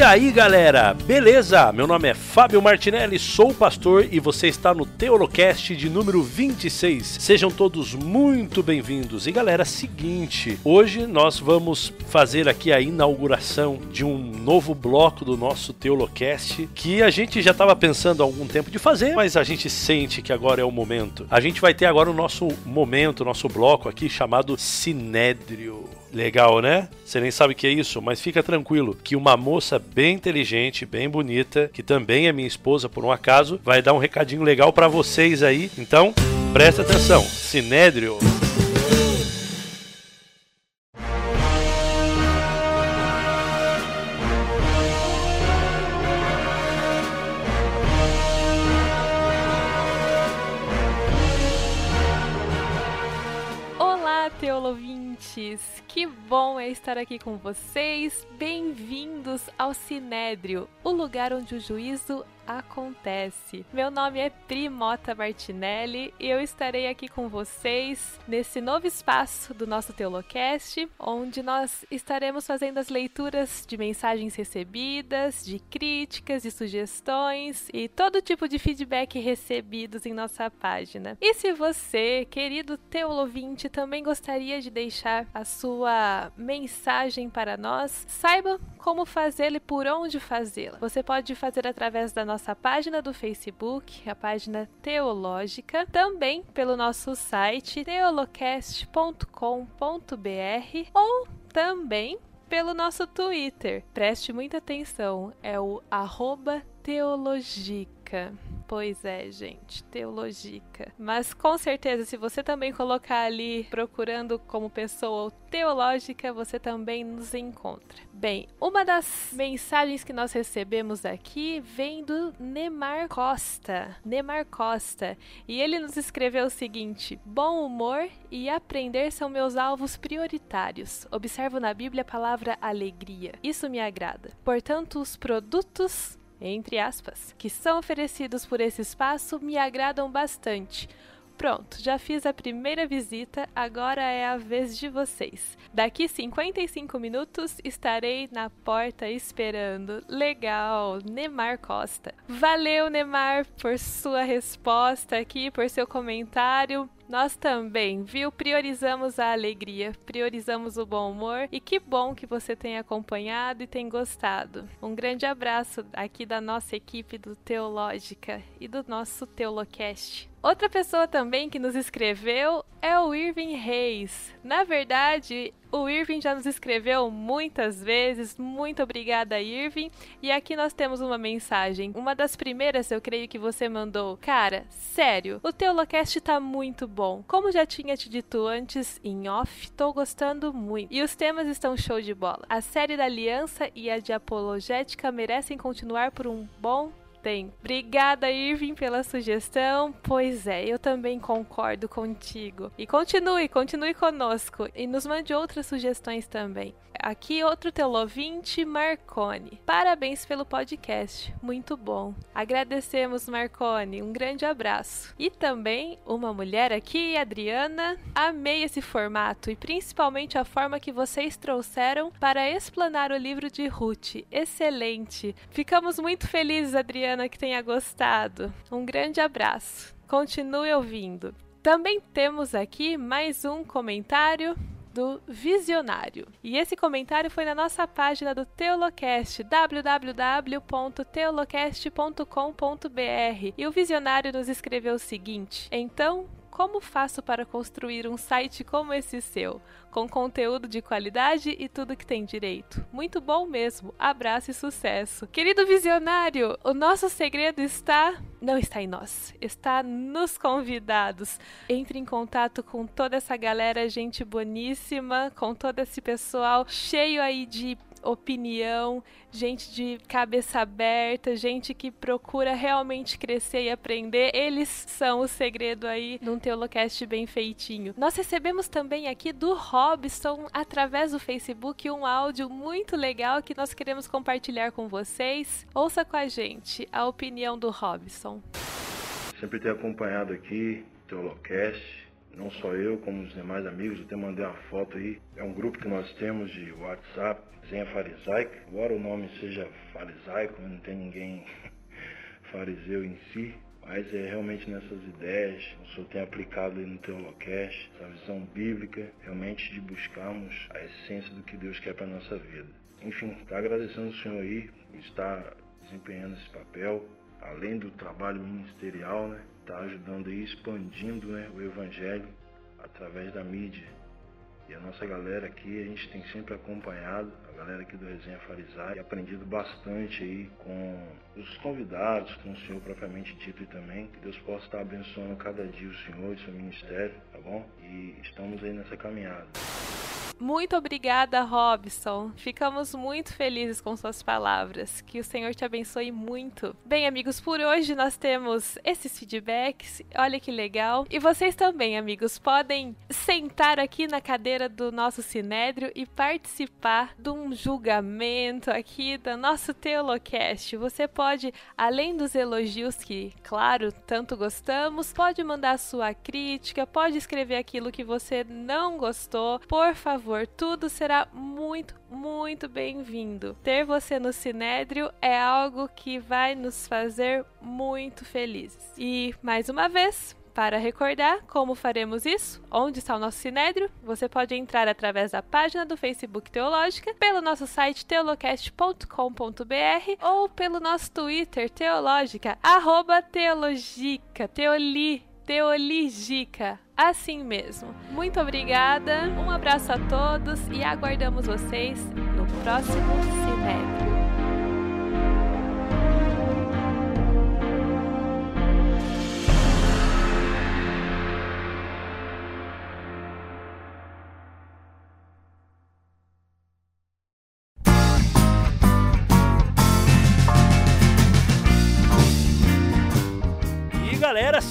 E aí galera, beleza? Meu nome é Fábio Martinelli, sou pastor e você está no Teolocast de número 26. Sejam todos muito bem-vindos. E galera, seguinte, hoje nós vamos fazer aqui a inauguração de um novo bloco do nosso Teolocast que a gente já estava pensando há algum tempo de fazer, mas a gente sente que agora é o momento. A gente vai ter agora o nosso momento, o nosso bloco aqui chamado Sinédrio. Legal, né? Você nem sabe o que é isso, mas fica tranquilo que uma moça bem inteligente, bem bonita, que também é minha esposa por um acaso, vai dar um recadinho legal para vocês aí. Então, presta atenção. Sinédrio. Teolovintes! Que bom é estar aqui com vocês. Bem-vindos ao Sinédrio, o lugar onde o juízo acontece. Meu nome é Primota Martinelli e eu estarei aqui com vocês nesse novo espaço do nosso Teolocast, onde nós estaremos fazendo as leituras de mensagens recebidas, de críticas e sugestões e todo tipo de feedback recebidos em nossa página. E se você, querido teolovinte, também gostaria de deixar a sua mensagem para nós, saiba como fazê-la e por onde fazê-la. Você pode fazer através da nossa página do Facebook, a página Teológica, também pelo nosso site teolocast.com.br ou também pelo nosso Twitter. Preste muita atenção, é o arroba teologica. Pois é, gente, teologica. Mas com certeza, se você também colocar ali procurando como pessoa teológica, você também nos encontra. Bem, uma das mensagens que nós recebemos aqui vem do Nemar Costa. Nemar Costa. E ele nos escreveu o seguinte: Bom humor e aprender são meus alvos prioritários. Observo na Bíblia a palavra alegria. Isso me agrada. Portanto, os produtos entre aspas, que são oferecidos por esse espaço me agradam bastante. Pronto, já fiz a primeira visita, agora é a vez de vocês. Daqui 55 minutos estarei na porta esperando. Legal, Nemar Costa. Valeu, Nemar, por sua resposta aqui, por seu comentário. Nós também, viu? Priorizamos a alegria, priorizamos o bom humor e que bom que você tem acompanhado e tem gostado. Um grande abraço aqui da nossa equipe do Teológica e do nosso Teolocast. Outra pessoa também que nos escreveu é o Irving Reis. Na verdade, o Irving já nos escreveu muitas vezes. Muito obrigada, Irving. E aqui nós temos uma mensagem. Uma das primeiras, eu creio que você mandou. Cara, sério, o Teolocast tá muito bom. Como já tinha te dito antes em off, tô gostando muito. E os temas estão show de bola. A série da Aliança e a de Apologética merecem continuar por um bom tem. Obrigada, Irving, pela sugestão. Pois é, eu também concordo contigo. E continue, continue conosco. E nos mande outras sugestões também. Aqui outro telovinte, Marcone. Parabéns pelo podcast, muito bom. Agradecemos, Marcone, um grande abraço. E também uma mulher aqui, Adriana. Amei esse formato e principalmente a forma que vocês trouxeram para explanar o livro de Ruth. Excelente. Ficamos muito felizes, Adriana, que tenha gostado. Um grande abraço. Continue ouvindo. Também temos aqui mais um comentário do Visionário. E esse comentário foi na nossa página do Teolocast, www.teolocast.com.br. E o Visionário nos escreveu o seguinte: Então, como faço para construir um site como esse seu, com conteúdo de qualidade e tudo que tem direito? Muito bom mesmo. Abraço e sucesso. Querido visionário, o nosso segredo está não está em nós, está nos convidados. Entre em contato com toda essa galera, gente boníssima, com todo esse pessoal cheio aí de opinião, gente de cabeça aberta, gente que procura realmente crescer e aprender. Eles são o segredo aí num Teolocast bem feitinho. Nós recebemos também aqui do Robson, através do Facebook, um áudio muito legal que nós queremos compartilhar com vocês. Ouça com a gente a opinião do Robson. Sempre tenho acompanhado aqui Teolocast não só eu, como os demais amigos, até mandei uma foto aí. É um grupo que nós temos de WhatsApp, Zenha Farisaica. Embora o nome seja farisaico, não tem ninguém fariseu em si, mas é realmente nessas ideias, o Senhor tem aplicado no Teolocast, essa visão bíblica, realmente de buscarmos a essência do que Deus quer para a nossa vida. Enfim, está agradecendo o Senhor aí, está desempenhando esse papel, além do trabalho ministerial, né? Está ajudando aí, expandindo né, o Evangelho através da mídia. E a nossa galera aqui, a gente tem sempre acompanhado, a galera aqui do Resenha Farisai, e aprendido bastante aí com os convidados, com o Senhor propriamente dito e também. Que Deus possa estar abençoando cada dia o Senhor e seu ministério, tá bom? E estamos aí nessa caminhada. Muito obrigada, Robson. Ficamos muito felizes com suas palavras. Que o Senhor te abençoe muito. Bem, amigos, por hoje nós temos esses feedbacks. Olha que legal. E vocês também, amigos, podem sentar aqui na cadeira do nosso Sinédrio e participar de um julgamento aqui do nosso Teolocast. Você pode, além dos elogios que, claro, tanto gostamos, pode mandar sua crítica, pode escrever aquilo que você não gostou. Por favor, favor, tudo será muito, muito bem-vindo. Ter você no Sinédrio é algo que vai nos fazer muito felizes. E, mais uma vez, para recordar como faremos isso, onde está o nosso Sinédrio, você pode entrar através da página do Facebook Teológica, pelo nosso site teolocast.com.br ou pelo nosso Twitter Teológica, arroba teologica, teoli, teoligica assim mesmo. Muito obrigada, um abraço a todos e aguardamos vocês no próximo Cinério.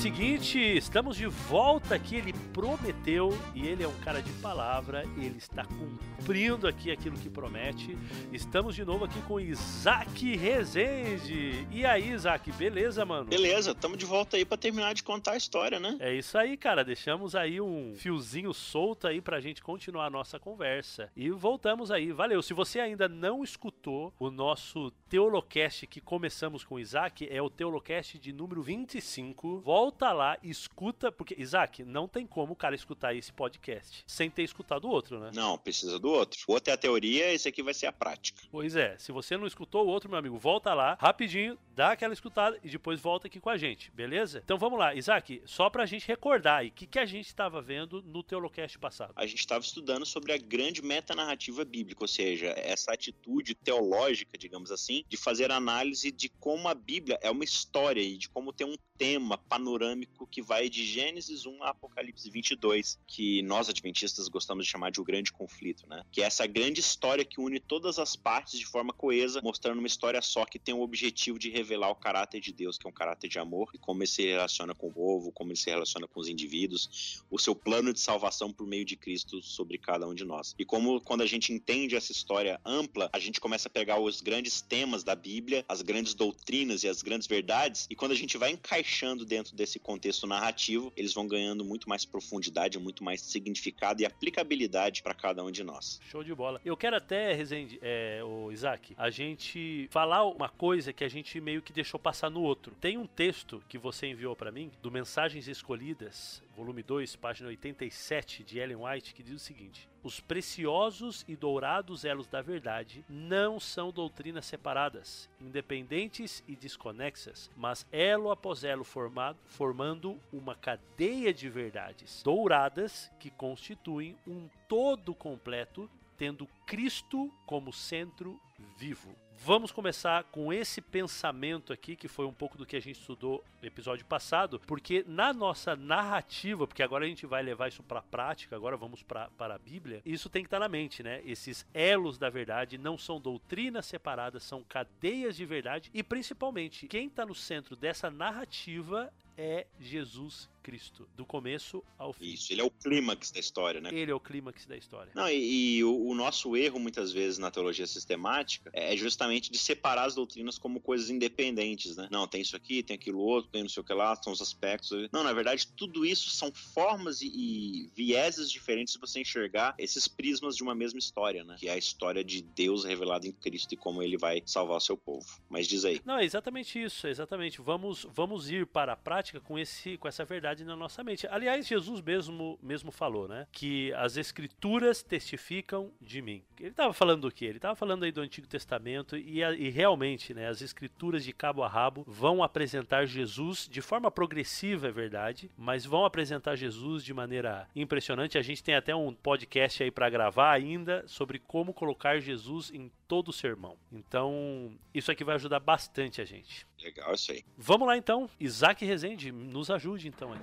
Seguinte, estamos de volta aqui. Ele prometeu e ele é um cara de palavra, ele está cumprindo aqui aquilo que promete. Estamos de novo aqui com Isaac Rezende. E aí, Isaac, beleza, mano? Beleza, estamos de volta aí para terminar de contar a história, né? É isso aí, cara. Deixamos aí um fiozinho solto aí pra gente continuar a nossa conversa. E voltamos aí. Valeu. Se você ainda não escutou o nosso Teolocast que começamos com o Isaac, é o Teolocast de número 25 volta lá, escuta, porque, Isaac, não tem como o cara escutar esse podcast sem ter escutado o outro, né? Não, precisa do outro. O outro é a teoria, esse aqui vai ser a prática. Pois é, se você não escutou o outro, meu amigo, volta lá, rapidinho, dá aquela escutada e depois volta aqui com a gente, beleza? Então vamos lá, Isaac, só pra gente recordar aí, o que, que a gente estava vendo no Teolocast passado? A gente estava estudando sobre a grande metanarrativa bíblica, ou seja, essa atitude teológica, digamos assim, de fazer análise de como a Bíblia é uma história e de como tem um tema panorâmico que vai de Gênesis 1 a Apocalipse 22, que nós adventistas gostamos de chamar de o grande conflito, né? Que é essa grande história que une todas as partes de forma coesa, mostrando uma história só que tem o objetivo de revelar o caráter de Deus, que é um caráter de amor, e como ele se relaciona com o povo, como ele se relaciona com os indivíduos, o seu plano de salvação por meio de Cristo sobre cada um de nós. E como quando a gente entende essa história ampla, a gente começa a pegar os grandes temas da Bíblia, as grandes doutrinas e as grandes verdades, e quando a gente vai encaixando dentro desse contexto narrativo, eles vão ganhando muito mais profundidade, muito mais significado e aplicabilidade para cada um de nós. Show de bola. Eu quero até, Rezende, é, o Isaac, a gente falar uma coisa que a gente meio que deixou passar no outro. Tem um texto que você enviou para mim, do Mensagens Escolhidas, volume 2, página 87 de Ellen White, que diz o seguinte: Os preciosos e dourados elos da verdade não são doutrinas separadas, independentes e desconexas, mas elo após elo formado, formando uma cadeia de verdades douradas que constituem um todo completo, tendo Cristo como centro vivo. Vamos começar com esse pensamento aqui, que foi um pouco do que a gente estudou no episódio passado, porque na nossa narrativa, porque agora a gente vai levar isso para a prática, agora vamos para a Bíblia, isso tem que estar tá na mente, né? Esses elos da verdade não são doutrinas separadas, são cadeias de verdade e principalmente quem está no centro dessa narrativa é Jesus Cristo, do começo ao fim. Isso, ele é o clímax da história, né? Ele é o clímax da história. Não, e, e o, o, nosso erro, muitas vezes, na teologia sistemática, é justamente justamente de separar as doutrinas como coisas independentes, né? Não, tem isso aqui, tem aquilo outro, tem não sei o que lá, são os aspectos. Não, na verdade, tudo isso são formas e, e vieses diferentes de você enxergar esses prismas de uma mesma história, né? Que é a história de Deus revelado em Cristo e como ele vai salvar o seu povo. Mas diz aí. Não, é exatamente isso, é exatamente. Vamos, vamos ir para a prática com, esse, com essa verdade na nossa mente. Aliás, Jesus mesmo, mesmo falou, né? Que as escrituras testificam de mim. Ele estava falando do quê? Ele estava falando aí do Antigo Testamento e, e realmente, né? As escrituras de cabo a rabo vão apresentar Jesus de forma progressiva, é verdade, mas vão apresentar Jesus de maneira impressionante. A gente tem até um podcast aí para gravar ainda sobre como colocar Jesus em todo o sermão. Então, isso aqui vai ajudar bastante a gente. Legal isso aí. Vamos lá então. Isaac Rezende, nos ajude então aí.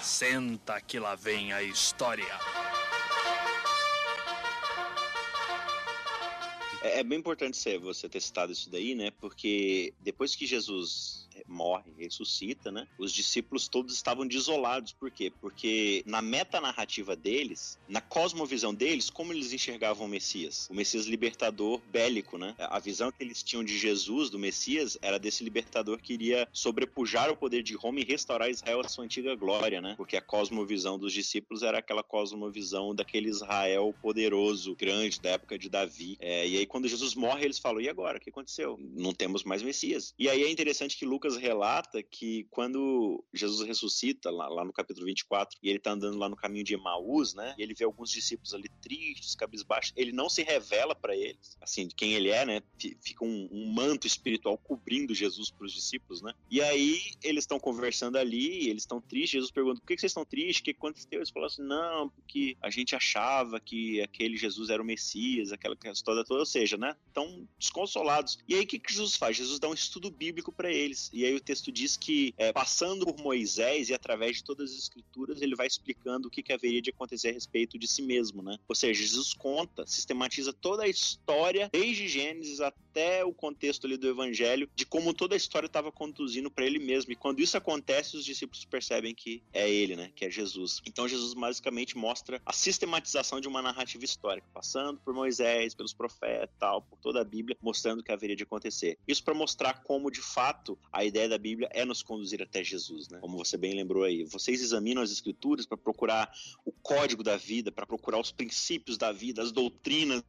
Senta que lá vem a história. É, é bem importante você ter citado isso daí, né? Porque depois que Jesus morre, ressuscita, né? Os discípulos todos estavam desolados. Por quê? Porque na metanarrativa deles, na cosmovisão deles, como eles enxergavam o Messias? O Messias libertador bélico, né? A visão que eles tinham de Jesus, do Messias, era desse libertador que iria sobrepujar o poder de Roma e restaurar Israel à sua antiga glória, né? Porque a cosmovisão dos discípulos era aquela cosmovisão daquele Israel poderoso, grande, da época de Davi. É, e aí, quando Jesus morre, eles falam: e agora? O que aconteceu? Não temos mais Messias. E aí é interessante que Lucas Lucas relata que quando Jesus ressuscita, lá, lá, no capítulo 24, e ele tá andando lá no caminho de Emaús, né? E ele vê alguns discípulos ali tristes, cabisbaixos. Ele não se revela para eles, assim, de quem ele é, né? Fica um, um manto espiritual cobrindo Jesus para os discípulos, né? E aí eles estão conversando ali, eles estão tristes. Jesus pergunta: por que, que vocês estão tristes? O que aconteceu? Eles falam assim: não, porque a gente achava que aquele Jesus era o Messias, aquela história toda, ou seja, né? Estão desconsolados. E aí o que, que Jesus faz? Jesus dá um estudo bíblico para eles. E aí o texto diz que, é, passando por Moisés e através de todas as escrituras, ele vai explicando o que, que haveria de acontecer a respeito de si mesmo, né? Ou seja, Jesus conta, sistematiza toda a história, desde Gênesis até o contexto ali do Evangelho, de como toda a história estava conduzindo para ele mesmo. E quando isso acontece, os discípulos percebem que é ele, né? Que é Jesus. Então Jesus basicamente mostra a sistematização de uma narrativa histórica, passando por Moisés, pelos profetas, tal, por toda a Bíblia, mostrando o que haveria de acontecer. Isso para mostrar como de fato a a ideia da Bíblia é nos conduzir até Jesus, né? Como você bem lembrou aí. Vocês examinam as escrituras para procurar o código da vida, para procurar os princípios da vida, as doutrinas.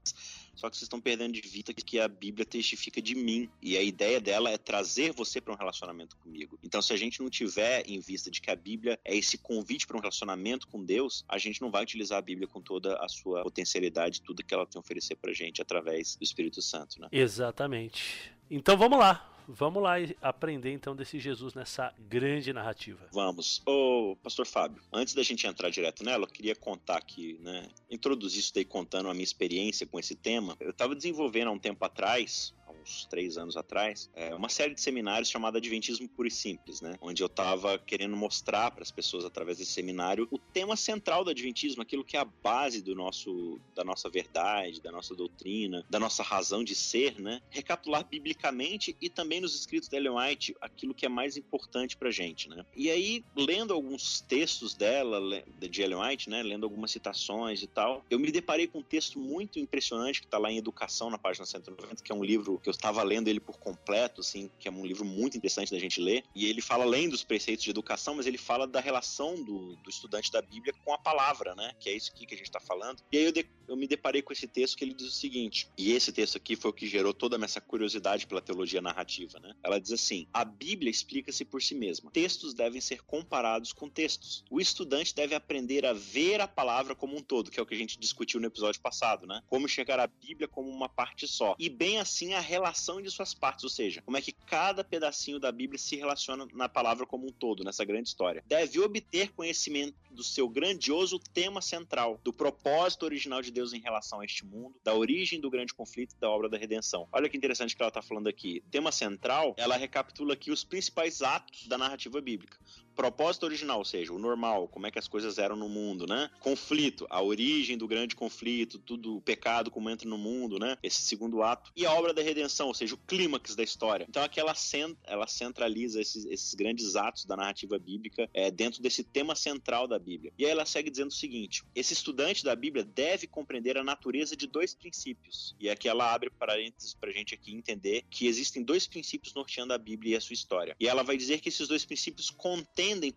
Só que vocês estão perdendo de vista que a Bíblia testifica de mim. E a ideia dela é trazer você para um relacionamento comigo. Então, se a gente não tiver em vista de que a Bíblia é esse convite para um relacionamento com Deus, a gente não vai utilizar a Bíblia com toda a sua potencialidade, tudo que ela tem a oferecer para gente através do Espírito Santo, né? Exatamente. Então vamos lá. Vamos lá aprender então desse Jesus nessa grande narrativa. Vamos. Ô, pastor Fábio, antes da gente entrar direto nela, eu queria contar aqui, né? Introduzir isso daí contando a minha experiência com esse tema. Eu estava desenvolvendo há um tempo atrás uns três anos atrás, é, uma série de seminários chamada Adventismo Puro e Simples, né? Onde eu estava querendo mostrar para as pessoas através desse seminário o tema central do Adventismo, aquilo que é a base do nosso, da nossa verdade, da nossa doutrina, da nossa razão de ser, né? Recapitular biblicamente e também nos escritos da Ellen White aquilo que é mais importante para gente, né? E aí, lendo alguns textos dela, de Ellen White, né? Lendo algumas citações e tal, eu me deparei com um texto muito impressionante que está lá em Educação, na página 190, que é um livro que eu estava lendo ele por completo, assim, que é um livro muito interessante da gente ler. E ele fala além dos preceitos de educação, mas ele fala da relação do, do estudante da Bíblia com a palavra, né? Que é isso aqui que a gente está falando. E aí eu, de, eu me deparei com esse texto que ele diz o seguinte, e esse texto aqui foi o que gerou toda essa curiosidade pela teologia narrativa, né? Ela diz assim: a Bíblia explica-se por si mesma. Textos devem ser comparados com textos. O estudante deve aprender a ver a palavra como um todo, que é o que a gente discutiu no episódio passado, né? Como chegar à Bíblia como uma parte só. E bem assim a relação de suas partes, ou seja, como é que cada pedacinho da Bíblia se relaciona na palavra como um todo, nessa grande história. Deve obter conhecimento do seu grandioso tema central, do propósito original de Deus em relação a este mundo, da origem do grande conflito e da obra da redenção. Olha que interessante que ela está falando aqui. Tema central, ela recapitula aqui os principais atos da narrativa bíblica propósito original, ou seja, o normal, como é que as coisas eram no mundo, né? Conflito, a origem do grande conflito, tudo o pecado como entra no mundo, né? Esse segundo ato. E a obra da redenção, ou seja, o clímax da história. Então aqui ela, cent ela centraliza esses, esses, grandes atos da narrativa bíblica é, dentro desse tema central da Bíblia. E aí ela segue dizendo o seguinte: esse estudante da Bíblia deve compreender a natureza de dois princípios. E aqui ela abre parênteses para gente aqui entender que existem dois princípios norteando a Bíblia e a sua história. E ela vai dizer que esses dois princípios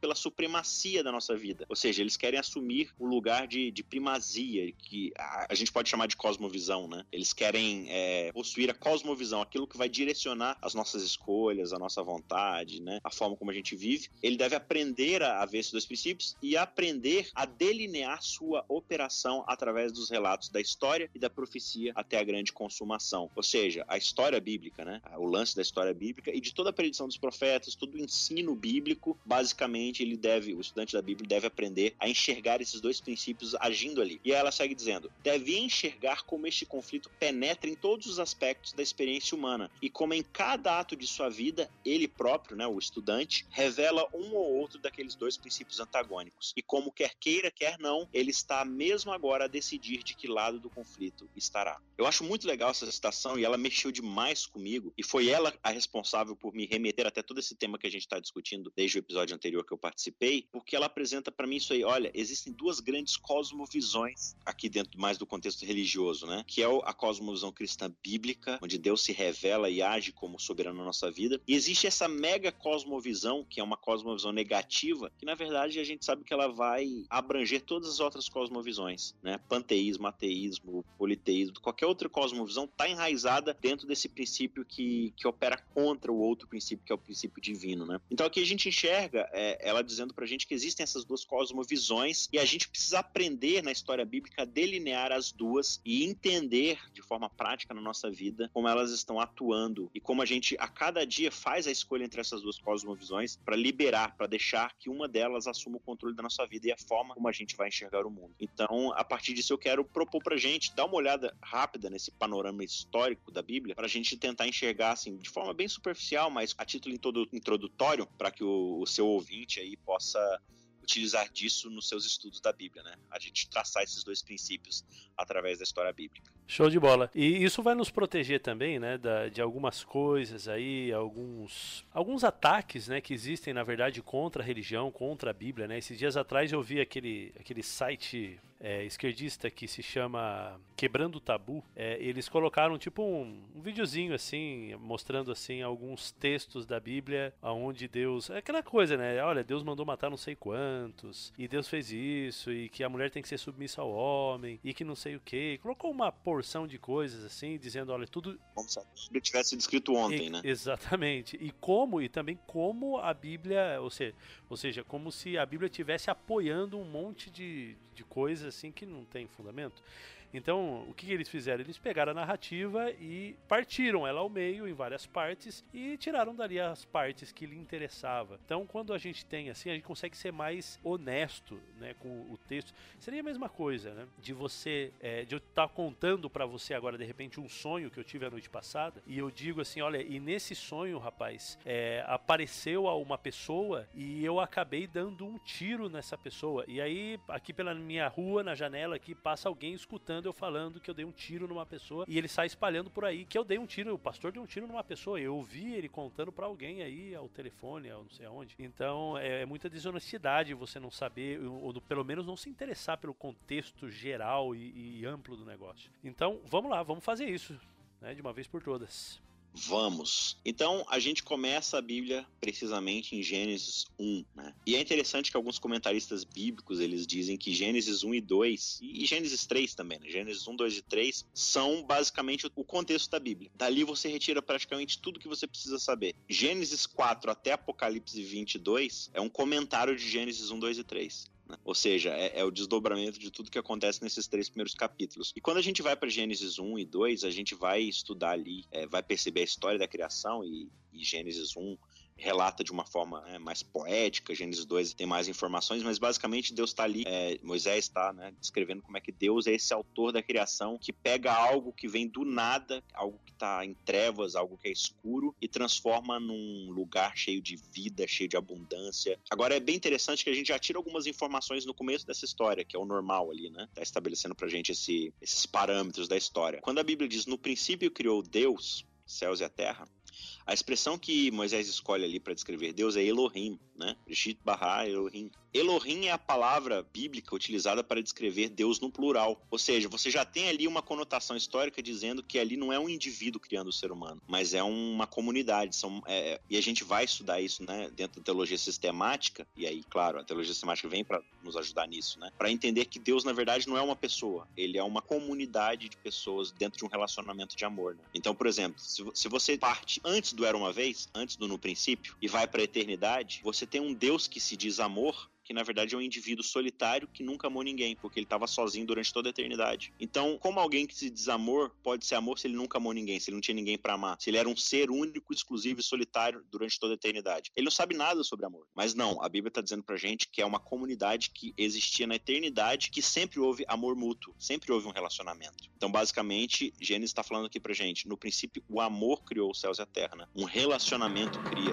pela supremacia da nossa vida. Ou seja, eles querem assumir o lugar de, de primazia, que a, a, gente pode chamar de cosmovisão, né? Eles querem é, possuir a cosmovisão, aquilo que vai direcionar as nossas escolhas, a nossa vontade, né? A forma como a gente vive. Ele deve aprender a, a ver esses dois princípios e aprender a delinear sua operação através dos relatos da história e da profecia até a grande consumação. Ou seja, a história bíblica, né? O lance da história bíblica e de toda a predição dos profetas, todo o ensino bíblico, basicamente ele deve, o estudante da Bíblia deve aprender a enxergar esses dois princípios agindo ali. E ela segue dizendo: deve enxergar como este conflito penetra em todos os aspectos da experiência humana e como em cada ato de sua vida ele próprio, né, o estudante, revela um ou outro daqueles dois princípios antagônicos. E como quer queira, quer não, ele está mesmo agora a decidir de que lado do conflito estará. Eu acho muito legal essa citação e ela mexeu demais comigo e foi ela a responsável por me remeter até todo esse tema que a gente está discutindo desde o episódio anterior que eu participei, porque ela apresenta para mim isso aí. Olha, existem duas grandes cosmovisões aqui dentro mais do contexto religioso, né? Que é a cosmovisão cristã bíblica, onde Deus se revela e age como soberano na nossa vida. E existe essa mega cosmovisão, que é uma cosmovisão negativa, que na verdade a gente sabe que ela vai abranger todas as outras cosmovisões, né? Panteísmo, ateísmo, politeísmo, qualquer outra cosmovisão está enraizada dentro desse princípio que, que opera contra o outro princípio, que é o princípio divino, né? Então aqui a gente enxerga é, ela dizendo pra gente que existem essas duas cosmovisões e a gente precisa aprender na história bíblica a delinear as duas e entender de forma prática na nossa vida como elas estão atuando e como a gente a cada dia faz a escolha entre essas duas cosmovisões para liberar, para deixar que uma delas assuma o controle da nossa vida e a forma como a gente vai enxergar o mundo. Então, a partir disso eu quero propor pra gente dar uma olhada rápida nesse panorama histórico da Bíblia para a gente tentar enxergar assim de forma bem superficial, mas a título introdutório para que o, o seu ouvinte aí possa utilizar disso nos seus estudos da Bíblia, né? A gente traçar esses dois princípios através da história bíblica. Show de bola. E isso vai nos proteger também, né, da, de algumas coisas aí, alguns alguns ataques, né, que existem na verdade contra a religião, contra a Bíblia, né? Esses dias atrás eu vi aquele aquele site é, esquerdista que se chama Quebrando o Tabu, é, eles colocaram tipo um, um videozinho assim, mostrando assim alguns textos da Bíblia aonde Deus, é aquela coisa, né? Olha, Deus mandou matar não sei quantos, e Deus fez isso, e que a mulher tem que ser submissa ao homem, e que não sei o que. Colocou uma porção de coisas assim, dizendo, olha, tudo como se a Bíblia tivesse sido escrito ontem, e, né? Exatamente. E como e também como a Bíblia, ou seja, ou seja, como se a Bíblia tivesse apoiando um monte de, de coisas assim que não tem fundamento. Então, o que, eles fizeram? Eles pegaram a narrativa e partiram ela ao meio em várias partes e tiraram dali as partes que lhe interessava. Então, quando a gente tem assim, a gente consegue ser mais honesto, né, com o texto. Seria a mesma coisa, né, de você, é, de eu estar tá contando para você agora de repente um sonho que eu tive a noite passada e eu digo assim, olha, e nesse sonho, rapaz, é, apareceu uma pessoa e eu acabei dando um tiro nessa pessoa. E aí, aqui pela minha rua, na janela aqui, passa alguém escutando eu falando que eu dei um tiro numa pessoa e ele sai espalhando por aí que eu dei um tiro, o pastor deu um tiro numa pessoa. Eu ouvi ele contando para alguém aí ao telefone, ao não sei aonde. Então é, é muita desonestidade você não saber, ou, ou, pelo menos não se interessar pelo contexto geral e, e amplo do negócio. Então vamos lá, vamos fazer isso, né, de uma vez por todas. Vamos. Então a gente começa a Bíblia precisamente em Gênesis 1, né? E é interessante que alguns comentaristas bíblicos eles dizem que Gênesis 1 e 2 e Gênesis 3 também, né? Gênesis 1, 2 e 3 são basicamente o contexto da Bíblia. Dali você retira praticamente tudo que você precisa saber. Gênesis 4 até Apocalipse 22 é um comentário de Gênesis 1, 2 e 3. Né? Ou seja, é, é, o desdobramento de tudo que acontece nesses três primeiros capítulos. E quando a gente vai para Gênesis 1 e 2, a gente vai estudar ali, é, vai perceber a história da criação e, e Gênesis 1 relata de uma forma né, mais poética, Gênesis 2 tem mais informações, mas basicamente Deus está ali, é, Moisés está né, descrevendo como é que Deus é esse autor da criação que pega algo que vem do nada, algo que está em trevas, algo que é escuro, e transforma num lugar cheio de vida, cheio de abundância. Agora é bem interessante que a gente já tira algumas informações no começo dessa história, que é o normal ali, né? Tá estabelecendo pra gente esse, esses parâmetros da história. Quando a Bíblia diz no princípio criou Deus, céus e a terra, a expressão que Moisés escolhe ali para descrever Deus é Elohim, né? Rishit Barra Elohim. Elohim é a palavra bíblica utilizada para descrever Deus no plural. Ou seja, você já tem ali uma conotação histórica dizendo que ali não é um indivíduo criando o ser humano, mas é uma comunidade. São, é, e a gente vai estudar isso né, dentro da teologia sistemática, e aí, claro, a teologia sistemática vem para nos ajudar nisso, né? Para entender que Deus, na verdade, não é uma pessoa, ele é uma comunidade de pessoas dentro de um relacionamento de amor. Né? Então, por exemplo, se, se você parte antes do Era uma Vez, antes do No Princípio, e vai para a eternidade, você tem um Deus que se diz amor que na verdade é um indivíduo solitário que nunca amou ninguém, porque ele estava sozinho durante toda a eternidade. Então, como alguém que se diz amor pode ser amor se ele nunca amou ninguém, se ele não tinha ninguém para amar, se ele era um ser único, exclusivo e solitário durante toda a eternidade? Ele não sabe nada sobre amor. Mas não, a Bíblia está dizendo pra gente que é uma comunidade que existia na eternidade, que sempre houve amor mútuo, sempre houve um relacionamento. Então, basicamente, Gênesis está falando aqui pra gente, no princípio, o amor criou os céus e a terra, né? Um relacionamento cria.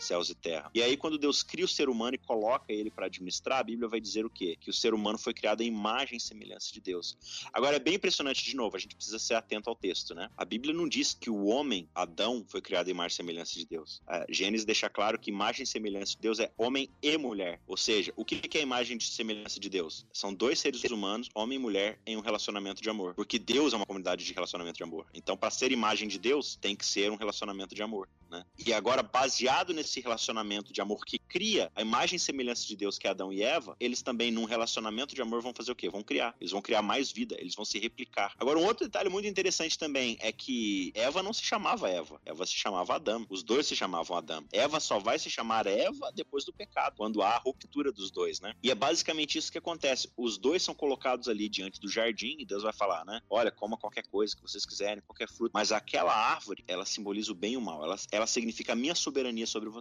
Céus e terra. E aí, quando Deus cria o ser humano e coloca ele para administrar, a Bíblia vai dizer o quê? Que o ser humano foi criado em imagem e semelhança de Deus. Agora, é bem impressionante, de novo, a gente precisa ser atento ao texto, né? A Bíblia não diz que o homem, Adão, foi criado em imagem e semelhança de Deus. A Gênesis deixa claro que imagem e semelhança de Deus é homem e mulher. Ou seja, o que é imagem de semelhança de Deus? São dois seres humanos, homem e mulher, em um relacionamento de amor. Porque Deus é uma comunidade de relacionamento de amor. Então, para ser imagem de Deus, tem que ser um relacionamento de amor. Né? E agora, baseado nesse relacionamento de amor que cria a imagem e semelhança de Deus que é Adão e Eva, eles também, num relacionamento de amor, vão fazer o quê? Vão criar. Eles vão criar mais vida, eles vão se replicar. Agora, um outro detalhe muito interessante também é que Eva não se chamava Eva, Eva se chamava Adão. Os dois se chamavam Adão. Eva só vai se chamar Eva depois do pecado, quando há a ruptura dos dois, né? E é basicamente isso que acontece. Os dois são colocados ali diante do jardim e Deus vai falar, né? Olha, coma qualquer coisa que vocês quiserem, qualquer fruto. Mas aquela árvore, ela simboliza o bem e o mal. Ela ela significa a minha soberania sobre vocês.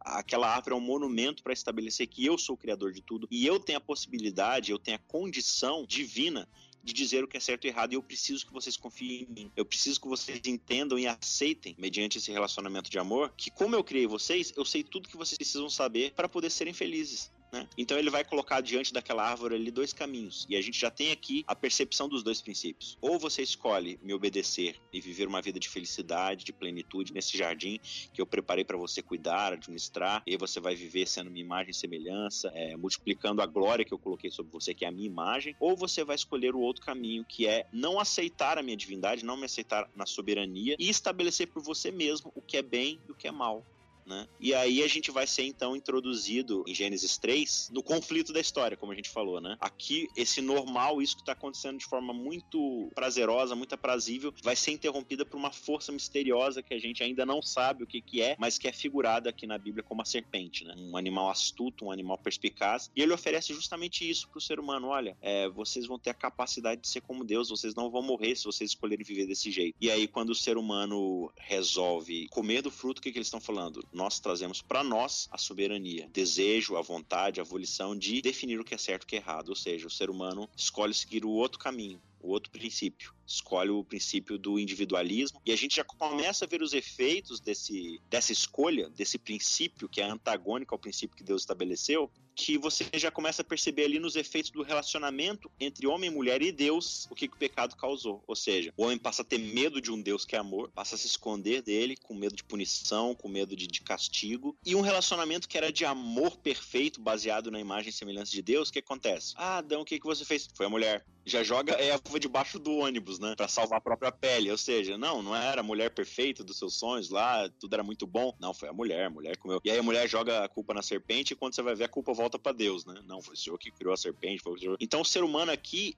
Aquela árvore é um monumento para estabelecer que eu sou o criador de tudo e eu tenho a possibilidade, eu tenho a condição divina de dizer o que é certo e errado e eu preciso que vocês confiem em mim. Eu preciso que vocês entendam e aceitem, mediante esse relacionamento de amor, que como eu criei vocês, eu sei tudo que vocês precisam saber para poder serem felizes. Né? Então ele vai colocar diante daquela árvore ali dois caminhos. E a gente já tem aqui a percepção dos dois princípios. Ou você escolhe me obedecer e viver uma vida de felicidade, de plenitude nesse jardim que eu preparei para você cuidar, administrar, e você vai viver sendo minha imagem e semelhança, é, multiplicando a glória que eu coloquei sobre você, que é a minha imagem. Ou você vai escolher o outro caminho, que é não aceitar a minha divindade, não me aceitar na soberania e estabelecer por você mesmo o que é bem e o que é mal. Né? E aí a gente vai ser então introduzido em Gênesis 3 no conflito da história, como a gente falou, né? Aqui esse normal, isso que está acontecendo de forma muito prazerosa, muito aprazível, vai ser interrompida por uma força misteriosa que a gente ainda não sabe o que que é, mas que é figurada aqui na Bíblia como a serpente, né? Um animal astuto, um animal perspicaz, e ele oferece justamente isso para o ser humano, olha, é, vocês vão ter a capacidade de ser como Deus, vocês não vão morrer se vocês escolherem viver desse jeito. E aí quando o ser humano resolve comer do fruto, o que que eles estão falando? Nós trazemos para nós a soberania, desejo, a vontade, a volição de definir o que é certo e o que é errado. Ou seja, o ser humano escolhe seguir o outro caminho, o outro princípio. Escolhe o princípio do individualismo e a gente já começa a ver os efeitos desse, dessa escolha, desse princípio que é antagônico ao princípio que Deus estabeleceu, que você já começa a perceber ali nos efeitos do relacionamento entre homem, mulher e Deus, o que, que o pecado causou. Ou seja, o homem passa a ter medo de um Deus que é amor, passa a se esconder dele, com medo de punição, com medo de, de castigo. E um relacionamento que era de amor perfeito, baseado na imagem e semelhança de Deus, o que acontece? Ah, Adão, o que, que você fez? Foi a mulher. Já joga Eva debaixo do ônibus, né? Pra salvar a própria pele. Ou seja, não, não era a mulher perfeita dos seus sonhos lá, tudo era muito bom. Não, foi a mulher, a mulher comeu. E aí a mulher joga a culpa na serpente e quando você vai ver a culpa volta para Deus, né? Não, foi o Senhor que criou a serpente, foi o Senhor. Então o ser humano aqui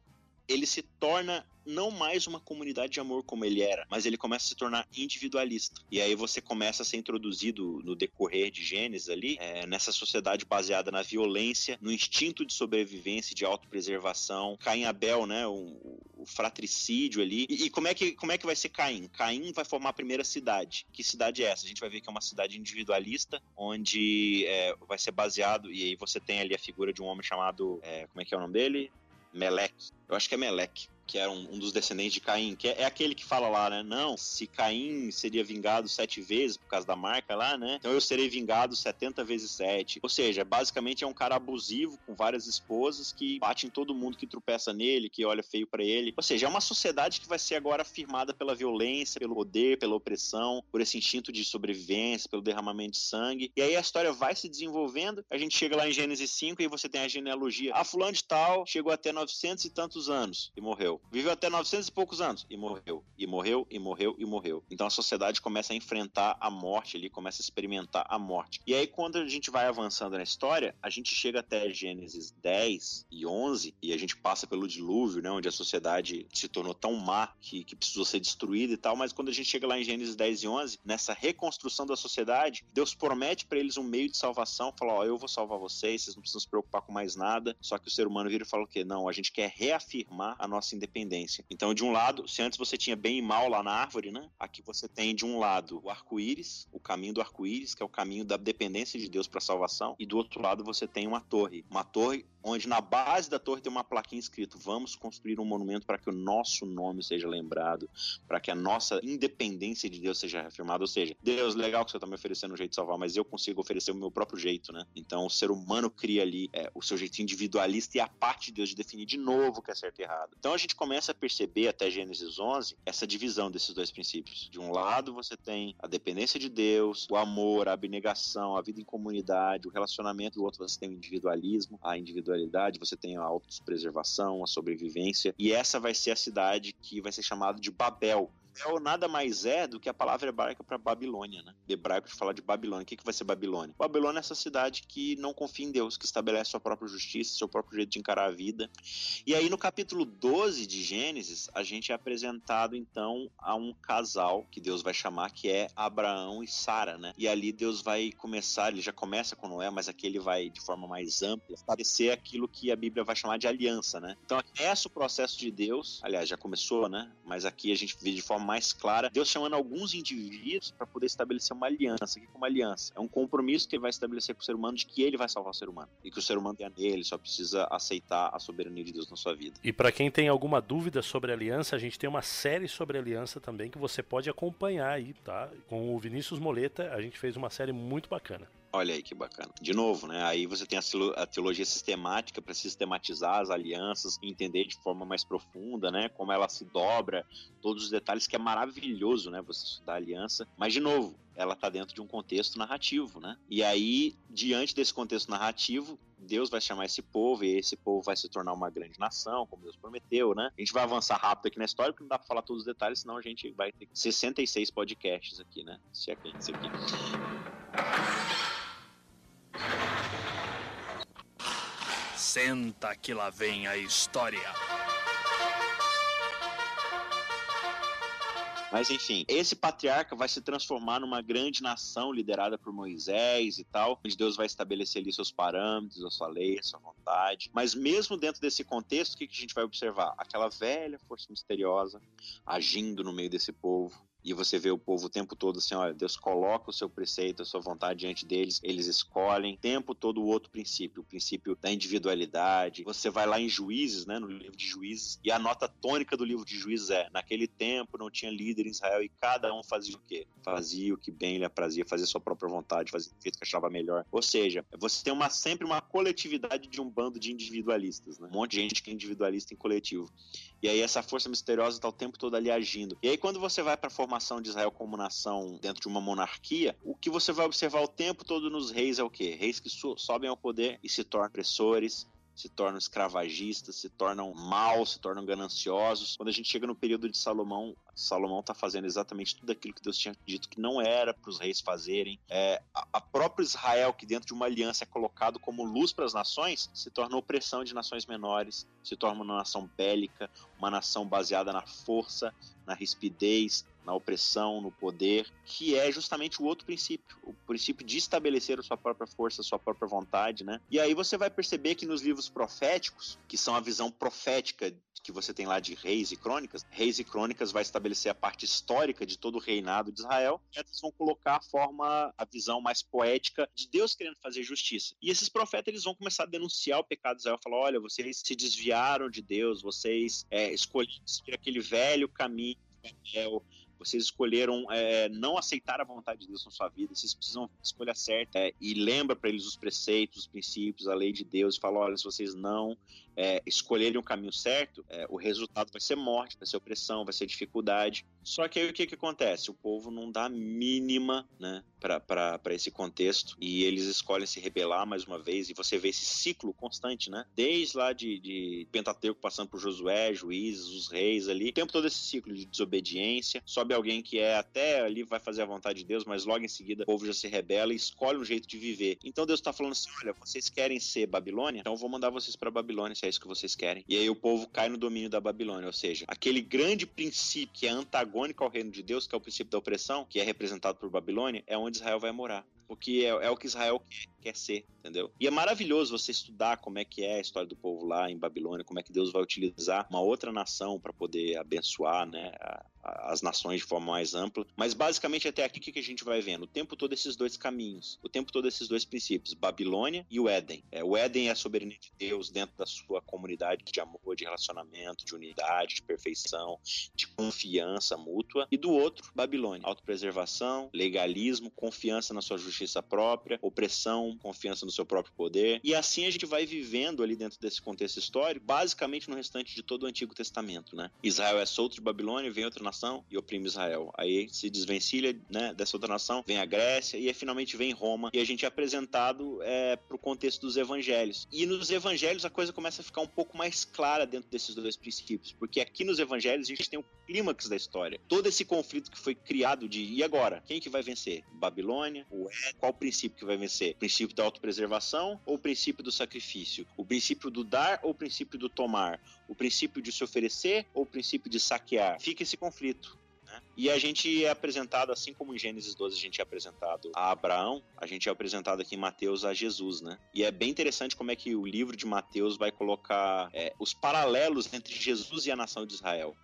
ele se torna não mais uma comunidade de amor como ele era, mas ele começa a se tornar individualista. E aí você começa a ser introduzido no decorrer de Gênesis ali, é, nessa sociedade baseada na violência, no instinto de sobrevivência, de autopreservação. Caim e Abel, né? Fratricídio ali. E, e, como, é que, como é que vai ser Caim? Caim vai formar a primeira cidade. Que cidade é essa? A gente vai ver que é uma cidade individualista, onde é, vai ser baseado, e aí você tem ali a figura de um homem chamado. É, como é que é o nome dele? Meleque. Eu acho que é Meleque que era um, um, dos descendentes de Caim, que é, é, aquele que fala lá, né? Não, se Caim seria vingado sete vezes por causa da marca lá, né? Então eu serei vingado 70 vezes sete. Ou seja, basicamente é um cara abusivo com várias esposas que bate em todo mundo que tropeça nele, que olha feio para ele. Ou seja, é uma sociedade que vai ser agora firmada pela violência, pelo poder, pela opressão, por esse instinto de sobrevivência, pelo derramamento de sangue. E aí a história vai se desenvolvendo. A gente chega lá em Gênesis 5 e você tem a genealogia. A fulano de tal chegou até 900 e tantos anos e morreu morreu. Viveu até 900 e poucos anos e morreu. E morreu, e morreu, e morreu. Então a sociedade começa a enfrentar a morte ali, começa a experimentar a morte. E aí, quando a gente vai avançando na história, a gente chega até Gênesis 10 e 11 e a gente passa pelo dilúvio, né? Onde a sociedade se tornou tão má que, que precisou ser destruída e tal. Mas quando a gente chega lá em Gênesis 10 e 11, nessa reconstrução da sociedade, Deus promete para eles um meio de salvação. Fala: Ó, eu vou salvar vocês, vocês não precisam se preocupar com mais nada. Só que o ser humano vira e fala o quê? Não, a gente quer reafirmar a nossa independência independência. Então, de um lado, se antes você tinha bem e mal lá na árvore, né? Aqui você tem de um lado o arco-íris, o caminho do arco-íris, que é o caminho da dependência de Deus para salvação, e do outro lado você tem uma torre, uma torre onde na base da torre tem uma plaquinha escrito: "Vamos construir um monumento para que o nosso nome seja lembrado, para que a nossa independência de Deus seja reafirmada". Ou seja, Deus, legal que você está me oferecendo um jeito de salvar, mas eu consigo oferecer o meu próprio jeito, né? Então o ser humano cria ali é, o seu jeito individualista e a parte de Deus de definir de novo o que é certo e errado. Então a gente começa a perceber até Gênesis 11 essa divisão desses dois princípios. De um lado você tem a dependência de Deus, o amor, a abnegação, a vida em comunidade, o relacionamento, do outro você tem o individualismo, a individualidade você tem a autopreservação, a sobrevivência, e essa vai ser a cidade que vai ser chamada de Babel, Babel nada mais é do que a palavra hebraica para Babilônia, né? Hebraico de falar de Babilônia. O que, que vai ser Babilônia? Babilônia é essa cidade que não confia em Deus, que estabelece sua própria justiça, seu próprio jeito de encarar a vida. E aí no capítulo 12 de Gênesis, a gente é apresentado então a um casal que Deus vai chamar que é Abraão e Sara, né? E ali Deus vai começar, ele já começa com Noé, mas aqui ele vai de forma mais ampla estabelecer aquilo que a Bíblia vai chamar de aliança, né? Então começa o processo de Deus, aliás, já começou, né? Mas aqui a gente vê de forma mais clara, Deus chamando alguns indivíduos para poder estabelecer uma aliança. O que é uma aliança? É um compromisso que ele vai estabelecer com o ser humano de que ele vai salvar o ser humano e que o ser humano tem nele, só precisa aceitar a soberania de Deus na sua vida. E para quem tem alguma dúvida sobre aliança, a gente tem uma série sobre aliança também que você pode acompanhar aí, tá? Com o Vinícius Moleta, a gente fez uma série muito bacana. Olha aí que bacana. De novo, né? Aí você tem a teologia sistemática para sistematizar as alianças entender de forma mais profunda, né? Como ela se dobra, todos os detalhes, que é maravilhoso, né? Você estudar a aliança. Mas, de novo, ela está dentro de um contexto narrativo, né? E aí, diante desse contexto narrativo, Deus vai chamar esse povo e esse povo vai se tornar uma grande nação, como Deus prometeu, né? A gente vai avançar rápido aqui na história, porque não dá para falar todos os detalhes, senão a gente vai ter 66 podcasts aqui, né? Se é que isso aqui. Senta que lá vem a história. Mas enfim, esse patriarca vai se transformar numa grande nação liderada por Moisés e tal, onde Deus vai estabelecer ali seus parâmetros, a sua lei, a sua vontade. Mas mesmo dentro desse contexto, o que a gente vai observar? Aquela velha força misteriosa agindo no meio desse povo, e você vê o povo o tempo todo assim, olha, Deus coloca o seu preceito, a sua vontade diante deles, eles escolhem o tempo todo o outro princípio, o princípio da individualidade. Você vai lá em Juízes, né, no livro de Juízes, e a nota tônica do livro de Juízes é: naquele tempo não tinha líder em Israel e cada um fazia o quê? Fazia o que bem lhe aprazia, fazia sua própria vontade, fazia o que achava melhor. Ou seja, você tem uma sempre uma coletividade de um bando de individualistas, né? Um monte de gente que é individualista em coletivo. E aí essa força misteriosa está o tempo todo ali agindo. E aí quando você vai para a formação de Israel como nação dentro de uma monarquia, o que você vai observar o tempo todo nos reis é o quê? Reis que so sobem ao poder e se tornam opressores, se tornam escravagistas, se tornam maus, se tornam gananciosos. Quando a gente chega no período de Salomão, Salomão está fazendo exatamente tudo aquilo que Deus tinha dito que não era para os reis fazerem. É, a, a próprio Israel, que dentro de uma aliança é colocado como luz para as nações, se torna opressão de nações menores, se torna uma nação bélica, uma nação baseada na força, na rispidez, na opressão, no poder, que é justamente o outro princípio, o princípio de estabelecer a sua própria força, a sua própria vontade, né? E aí você vai perceber que nos livros proféticos, que são a visão profética que você tem lá de Reis e Crônicas, Reis e Crônicas vai estabelecer a parte histórica de todo o reinado de Israel, e eles vão colocar a forma, a visão mais poética de Deus querendo fazer justiça. E esses profetas eles vão começar a denunciar o pecado de Israel, falar: olha, vocês se desviaram de Deus, vocês é, escolheram aquele velho caminho Israel, vocês escolheram é, não aceitar a vontade de Deus na sua vida, vocês precisam escolher certa é, e lembra para eles os preceitos, os princípios, a lei de Deus e fala: olha, se vocês não é, escolherem o caminho certo, é, o resultado vai ser morte, vai ser opressão, vai ser dificuldade. Só que aí o que, que acontece? O povo não dá mínima né, para esse contexto e eles escolhem se rebelar mais uma vez. E você vê esse ciclo constante, né? Desde lá de, de Pentateuco, passando por Josué, juízes, os reis ali, o tempo todo esse ciclo de desobediência. Sobe alguém que é até ali, vai fazer a vontade de Deus, mas logo em seguida o povo já se rebela e escolhe um jeito de viver. Então Deus está falando assim: olha, vocês querem ser Babilônia? Então eu vou mandar vocês para Babilônia é isso que vocês querem. E aí o povo cai no domínio da Babilônia, ou seja, aquele grande princípio que é antagônico ao reino de Deus, que é o princípio da opressão, que é representado por Babilônia, é onde Israel vai morar porque é, é, o que Israel quer, quer, ser, entendeu? E é maravilhoso você estudar como é que é a história do povo lá em Babilônia, como é que Deus vai utilizar uma outra nação para poder abençoar, né, a, as nações de forma mais ampla. Mas basicamente até aqui o que a gente vai vendo? O tempo todo esses dois caminhos, o tempo todo esses dois princípios, Babilônia e o Éden. É, o Éden é a soberania de Deus dentro da sua comunidade de amor, de relacionamento, de unidade, de perfeição, de confiança mútua. E do outro, Babilônia, autopreservação, legalismo, confiança na sua justiça própria, opressão, confiança no seu próprio poder. E assim a gente vai vivendo ali dentro desse contexto histórico, basicamente no restante de todo o Antigo Testamento, né? Israel é solto de Babilônia, vem outra nação e oprime Israel. Aí se desvencilha né, dessa outra nação, vem a Grécia e aí finalmente vem Roma. E a gente é apresentado é, para o contexto dos evangelhos. E nos evangelhos a coisa começa a ficar um pouco mais clara dentro desses dois princípios, porque aqui nos evangelhos a gente tem o clímax da história. Todo esse conflito que foi criado de e agora? Quem que vai vencer? Babilônia? O Qual princípio que vai vencer? O princípio da autopreservação ou o princípio do sacrifício? O princípio do dar ou o princípio do tomar? O princípio de se oferecer ou o princípio de saquear? Fica esse conflito conflito. Né? E a gente é apresentado, assim como em Gênesis 12 a gente é apresentado a Abraão, a gente é apresentado aqui em Mateus a Jesus, né? E é bem interessante como é que o livro de Mateus vai colocar é, os paralelos entre Jesus e a nação de Israel.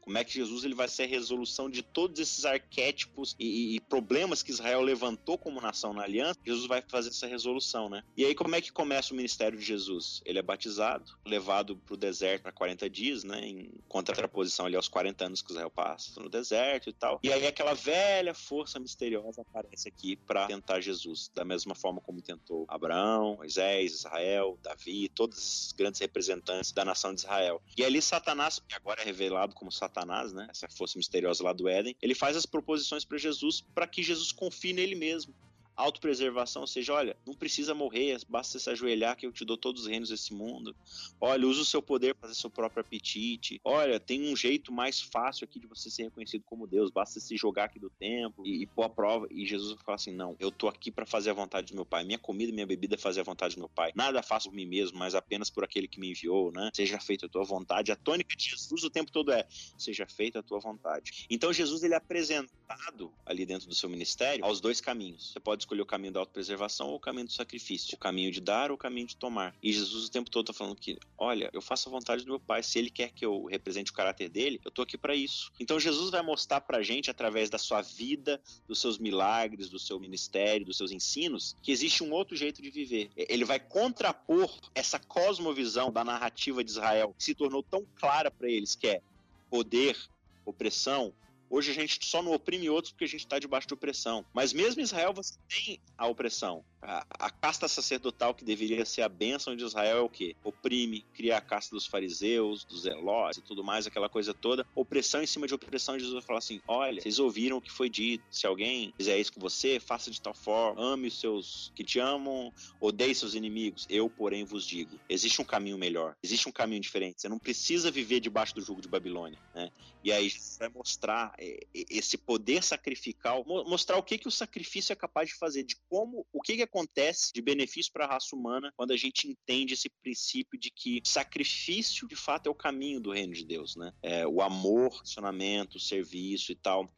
Como é que Jesus ele vai ser a resolução de todos esses arquétipos e, e, problemas que Israel levantou como nação na aliança? Jesus vai fazer essa resolução, né? E aí como é que começa o ministério de Jesus? Ele é batizado, levado para o deserto para 40 dias, né? Em contraposição ali aos 40 anos que Israel passa no deserto e tal. E aí aquela velha força misteriosa aparece aqui para tentar Jesus, da mesma forma como tentou Abraão, Moisés, Israel, Davi, todos esses grandes representantes da nação de Israel. E ali Satanás, que agora é revelado como Satanás Satanás, né? Essa força misteriosa lá do Éden, ele faz as proposições para Jesus para que Jesus confie nele mesmo autopreservação, ou seja, olha, não precisa morrer, basta se ajoelhar que eu te dou todos os reinos desse mundo. Olha, usa o seu poder para fazer seu próprio apetite. Olha, tem um jeito mais fácil aqui de você ser reconhecido como Deus, basta se jogar aqui do templo e, e pôr a prova. E Jesus fala assim: não, eu tô aqui para fazer a vontade do meu Pai. Minha comida minha bebida é fazer a vontade do meu Pai. Nada faço por mim mesmo, mas apenas por aquele que me enviou, né? Seja feita a tua vontade. A tônica de Jesus o tempo todo é: seja feita a tua vontade. Então Jesus ele é apresentado ali dentro do seu ministério aos dois caminhos. Você pode escolher o caminho da autopreservação ou o caminho do sacrifício, o caminho de dar ou o caminho de tomar. E Jesus o tempo todo está falando que, olha, eu faço a vontade do meu Pai, se ele quer que eu represente o caráter dele, eu tô aqui para isso. Então Jesus vai mostrar pra gente através da sua vida, dos seus milagres, do seu ministério, dos seus ensinos, que existe um outro jeito de viver. Ele vai contrapor essa cosmovisão da narrativa de Israel, que se tornou tão clara para eles, que é poder, opressão, Hoje a gente só não oprime outros porque a gente está debaixo de opressão. Mas mesmo Israel você tem a opressão. A, a, casta sacerdotal que deveria ser a bênção de Israel é o quê? Oprime, cria a casta dos fariseus, dos zelós e tudo mais, aquela coisa toda. Opressão em cima de opressão. Jesus vai falar assim: olha, vocês ouviram o que foi dito. Se alguém fizer isso com você, faça de tal forma. Ame os seus que te amam, odeie seus inimigos. Eu, porém, vos digo: existe um caminho melhor, existe um caminho diferente. Você não precisa viver debaixo do jugo de Babilônia. Né? E aí vai mostrar é, esse poder sacrificial, mostrar o que, que o sacrifício é capaz de fazer, de como, o que, que acontece de benefício para a raça humana quando a gente entende esse princípio de que sacrifício, de fato, é o caminho do reino de Deus, né? É, o amor, relacionamento, serviço e tal.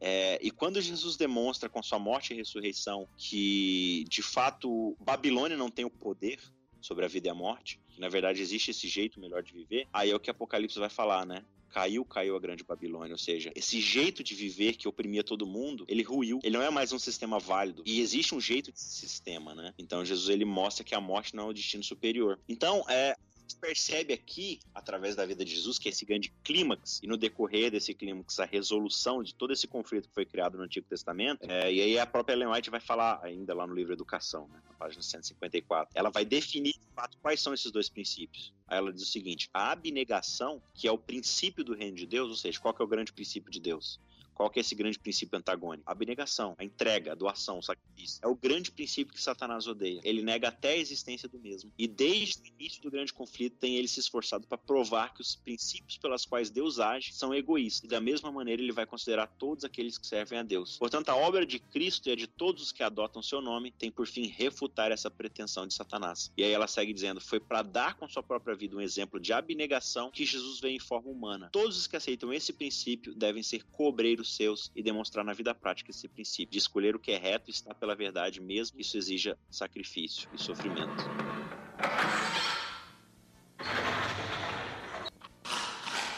É, e quando Jesus demonstra com sua morte e ressurreição que, de fato, Babilônia não tem o poder sobre a vida e a morte, que na verdade existe esse jeito melhor de viver, aí é o que Apocalipse vai falar, né? caiu, caiu a grande Babilônia. Ou seja, esse jeito de viver que oprimia todo mundo, ele ruiu. Ele não é mais um sistema válido. E existe um jeito de sistema, né? Então Jesus ele mostra que a morte não é o destino superior. Então, é, percebe aqui, através da vida de Jesus, que esse grande clímax, e no decorrer desse clímax, a resolução de todo esse conflito que foi criado no Antigo Testamento, é, e aí a própria Ellen White vai falar ainda lá no livro Educação, né, na página 154, ela vai definir, de fato, quais são esses dois princípios. Aí ela diz o seguinte, a abnegação, que é o princípio do reino de Deus, ou seja, qual que é o grande princípio de Deus? Qual que é esse grande princípio antagônico? A abnegação, a entrega, a doação, o sacrifício. É o grande princípio que Satanás odeia. Ele nega até a existência do mesmo. E desde o início do grande conflito tem ele se esforçado para provar que os princípios pelas quais Deus age são egoístas. E da mesma maneira ele vai considerar todos aqueles que servem a Deus. Portanto, a obra de Cristo e a de todos os que adotam seu nome tem por fim refutar essa pretensão de Satanás. E aí ela segue dizendo: foi para dar com sua própria vida um exemplo de abnegação que Jesus veio em forma humana. Todos os que aceitam esse princípio devem ser cobreiros seus e demonstrar na vida prática esse princípio de escolher o que é reto e estar pela verdade, mesmo que isso exija sacrifício e sofrimento.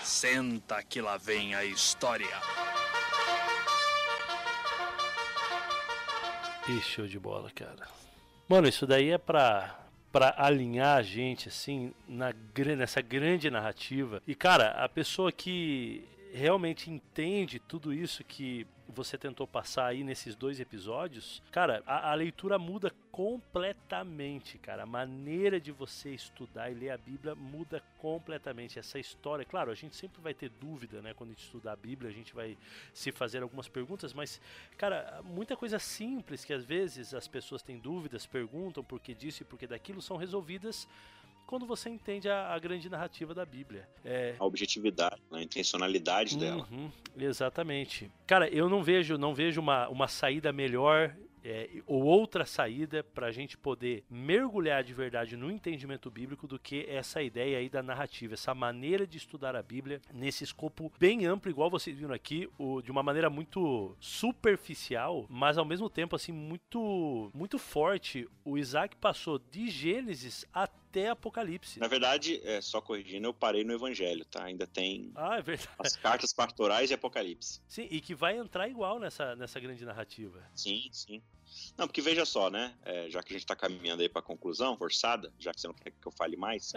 Senta que lá vem a história. Que show de bola, cara. Mano, isso daí é pra para alinhar a gente assim na nessa grande narrativa. E cara, a pessoa que realmente entende tudo isso que você tentou passar aí nesses dois episódios, cara, a, a, leitura muda completamente, cara. A maneira de você estudar e ler a Bíblia muda completamente. Essa história, claro, a gente sempre vai ter dúvida, né? Quando a gente estudar a Bíblia, a gente vai se fazer algumas perguntas, mas, cara, muita coisa simples que às vezes as pessoas têm dúvidas, perguntam por que disso e por que daquilo, são resolvidas quando você entende a, a grande narrativa da Bíblia. É... A objetividade, a intencionalidade uhum, dela. Exatamente. Cara, eu não vejo, não vejo uma, uma saída melhor é, ou outra saída para a gente poder mergulhar de verdade no entendimento bíblico do que essa ideia aí da narrativa, essa maneira de estudar a Bíblia nesse escopo bem amplo, igual vocês viram aqui, o, de uma maneira muito superficial, mas ao mesmo tempo assim muito muito forte. O Isaac passou de Gênesis até Apocalipse. Na verdade, é, só corrigindo, eu parei no Evangelho, tá? Ainda tem ah, é as cartas pastorais e Apocalipse. Sim, e que vai entrar igual nessa, nessa grande narrativa. Sim, sim. Não, porque veja só, né? É, já que a gente está caminhando aí para a conclusão, forçada, já que você não quer que eu fale mais,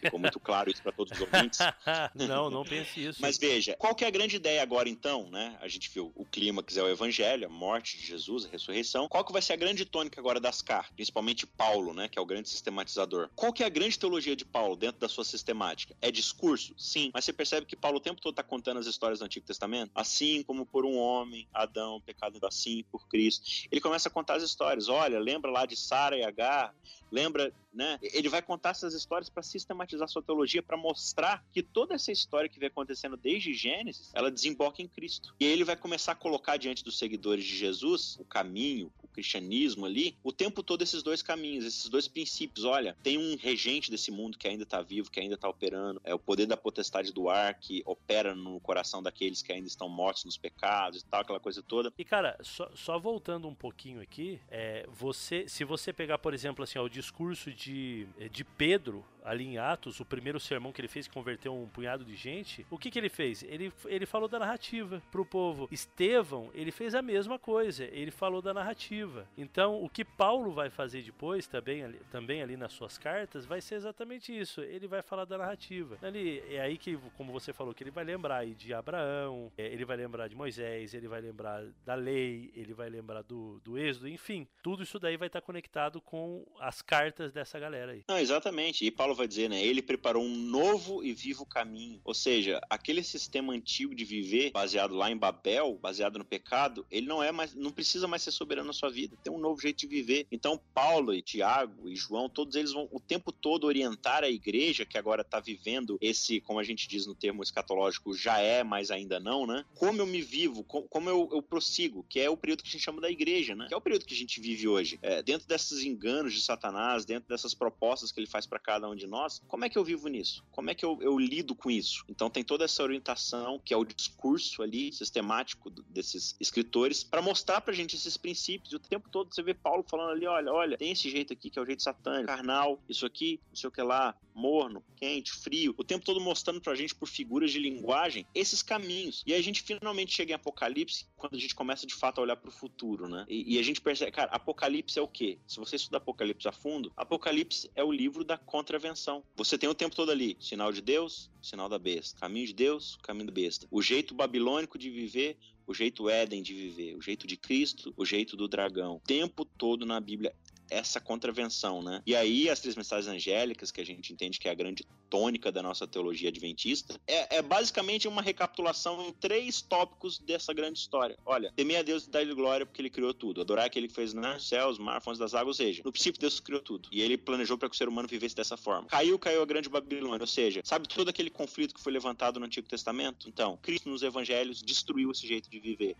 ficou muito claro isso para todos os ouvintes. não, não pense isso. Mas veja, qual que é a grande ideia agora então, né? A gente viu o clímax é o evangelho, a morte de Jesus, a ressurreição. Qual que vai ser a grande tônica agora das cartas? Principalmente Paulo, né? Que é o grande sistematizador. Qual que é a grande teologia de Paulo dentro da sua sistemática? É discurso? Sim. Mas você percebe que Paulo o tempo todo está contando as histórias do Antigo Testamento? Assim como por um homem, Adão, pecado assim, por Cristo. Ele começa a contar as histórias. Olha, lembra lá de Sara e Agar? Lembra, né? Ele vai contar essas histórias para sistematizar sua teologia, para mostrar que toda essa história que vem acontecendo desde Gênesis, ela desemboca em Cristo. E ele vai começar a colocar diante dos seguidores de Jesus o caminho, o cristianismo ali, o tempo todo esses dois caminhos, esses dois princípios. Olha, tem um regente desse mundo que ainda está vivo, que ainda está operando, é o poder da potestade do ar que opera no coração daqueles que ainda estão mortos nos pecados e tal, aquela coisa toda. E cara, só, só voltando um pouquinho aqui, é, você, se você pegar, por exemplo, assim, ó, o discurso de, de Pedro ali em Atos, o primeiro sermão que ele fez que converteu um punhado de gente, o que que ele fez? Ele, ele falou da narrativa pro povo. Estevão, ele fez a mesma coisa, ele falou da narrativa. Então, o que Paulo vai fazer depois, também ali, também ali nas suas cartas, vai ser exatamente isso. Ele vai falar da narrativa. Ali, é aí que, como você falou, que ele vai lembrar aí de Abraão, é, ele vai lembrar de Moisés, ele vai lembrar da lei, ele vai lembrar do, do Êxodo, enfim. Tudo isso daí vai estar conectado com as cartas dessa galera aí. Não, exatamente. E Paulo vai dizer, né? Ele preparou um novo e vivo caminho. Ou seja, aquele sistema antigo de viver, baseado lá em Babel, baseado no pecado, ele não é mais, não precisa mais ser soberano na sua vida. Tem um novo jeito de viver. Então, Paulo e Tiago e João, todos eles vão o tempo todo orientar a igreja que agora está vivendo esse, como a gente diz no termo escatológico, já é, mas ainda não, né? Como eu me vivo, como, como eu, eu, prossigo, que é o período que a gente chama da igreja, né? Que é o período que a gente vive hoje. É, dentro desses enganos de Satanás, dentro dessas propostas que ele faz para cada um de nós, como é que eu vivo nisso? Como é que eu, eu lido com isso? Então tem toda essa orientação, que é o discurso ali, sistemático desses escritores, para mostrar pra gente esses princípios. E o tempo todo você vê Paulo falando ali: olha, olha, tem esse jeito aqui que é o jeito satânico, carnal, isso aqui, não sei o que lá, morno, quente, frio. O tempo todo mostrando pra gente por figuras de linguagem esses caminhos. E a gente finalmente chega em Apocalipse quando a gente começa de fato a olhar pro futuro, né? E, e a gente percebe, cara, Apocalipse é o quê? Se você estudar Apocalipse a fundo, Apocalipse é o livro da contravenção. Você tem o tempo todo ali, sinal de Deus, sinal da besta. Caminho de Deus, caminho da besta. O jeito babilônico de viver, o jeito Éden de viver, o jeito de Cristo, o jeito do dragão. O tempo todo na Bíblia essa contravenção, né? E aí as três mensagens angélicas, que a gente entende que é a grande tônica da nossa teologia adventista, é, é basicamente uma recapitulação em três tópicos dessa grande história. Olha, temer a Deus e dar-lhe glória porque ele criou tudo. Adorar aquele que fez né, céus, mar, fontes das águas, ou seja, no princípio Deus criou tudo. E ele planejou para que o ser humano vivesse dessa forma. Caiu, caiu a grande Babilônia, ou seja, sabe todo aquele conflito que foi levantado no Antigo Testamento? Então, Cristo nos evangelhos destruiu esse jeito de viver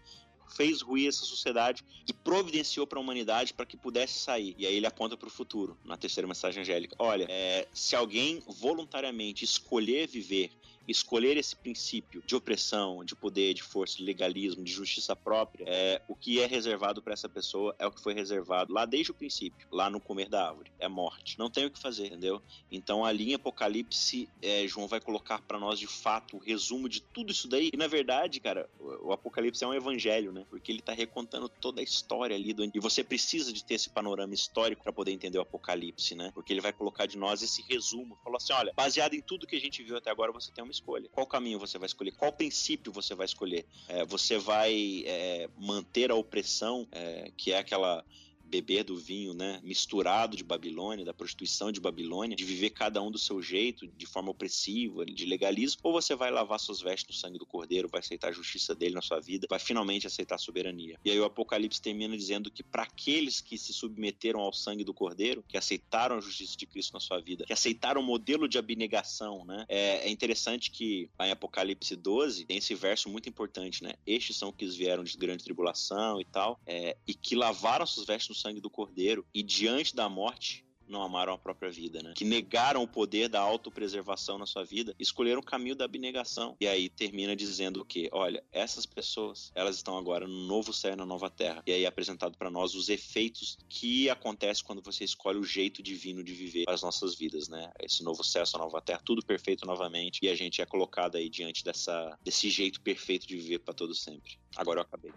fez ruir essa sociedade e providenciou para a humanidade para que pudesse sair. E aí ele aponta para o futuro, na terceira mensagem angélica. Olha, é, se alguém voluntariamente escolher viver escolher esse princípio de opressão, de poder, de força, de legalismo, de justiça própria, é, o que é reservado para essa pessoa é o que foi reservado lá desde o princípio, lá no comer da árvore, é morte. Não tem o que fazer, entendeu? Então ali em Apocalipse, é, João vai colocar para nós de fato o resumo de tudo isso daí. E na verdade, cara, o, o Apocalipse é um evangelho, né? Porque ele tá recontando toda a história ali do e você precisa de ter esse panorama histórico para poder entender o Apocalipse, né? Porque ele vai colocar de nós esse resumo. Falou assim, olha, baseado em tudo que a gente viu até agora, você tem uma escolha. Qual caminho você vai escolher? Qual princípio você vai escolher? É, você vai é, manter a opressão, é, que é aquela beber do vinho, né, misturado de Babilônia, da prostituição de Babilônia, de viver cada um do seu jeito, de forma opressiva, de legalismo, ou você vai lavar suas vestes no sangue do Cordeiro, vai aceitar a justiça dele na sua vida, vai finalmente aceitar a soberania. E aí o Apocalipse termina dizendo que para aqueles que se submeteram ao sangue do Cordeiro, que aceitaram a justiça de Cristo na sua vida, que aceitaram o modelo de abnegação, né, é, é interessante que lá em Apocalipse 12 tem esse verso muito importante, né, estes são que vieram de grande tribulação e tal, é, e que lavaram suas vestes no sangue do cordeiro e diante da morte não amaram a própria vida, né? Que negaram o poder da autopreservação na sua vida, escolheram o caminho da abnegação. E aí termina dizendo o quê? Olha, essas pessoas, elas estão agora no novo céu na nova terra. E aí é apresentado para nós os efeitos que acontecem quando você escolhe o jeito divino de viver as nossas vidas, né? Esse novo céu, essa nova terra, tudo perfeito novamente. E a gente é colocado aí diante dessa, desse jeito perfeito de viver para todo sempre. Agora eu acabei.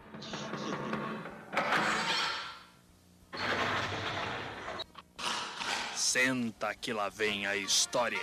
Senta que lá vem a história.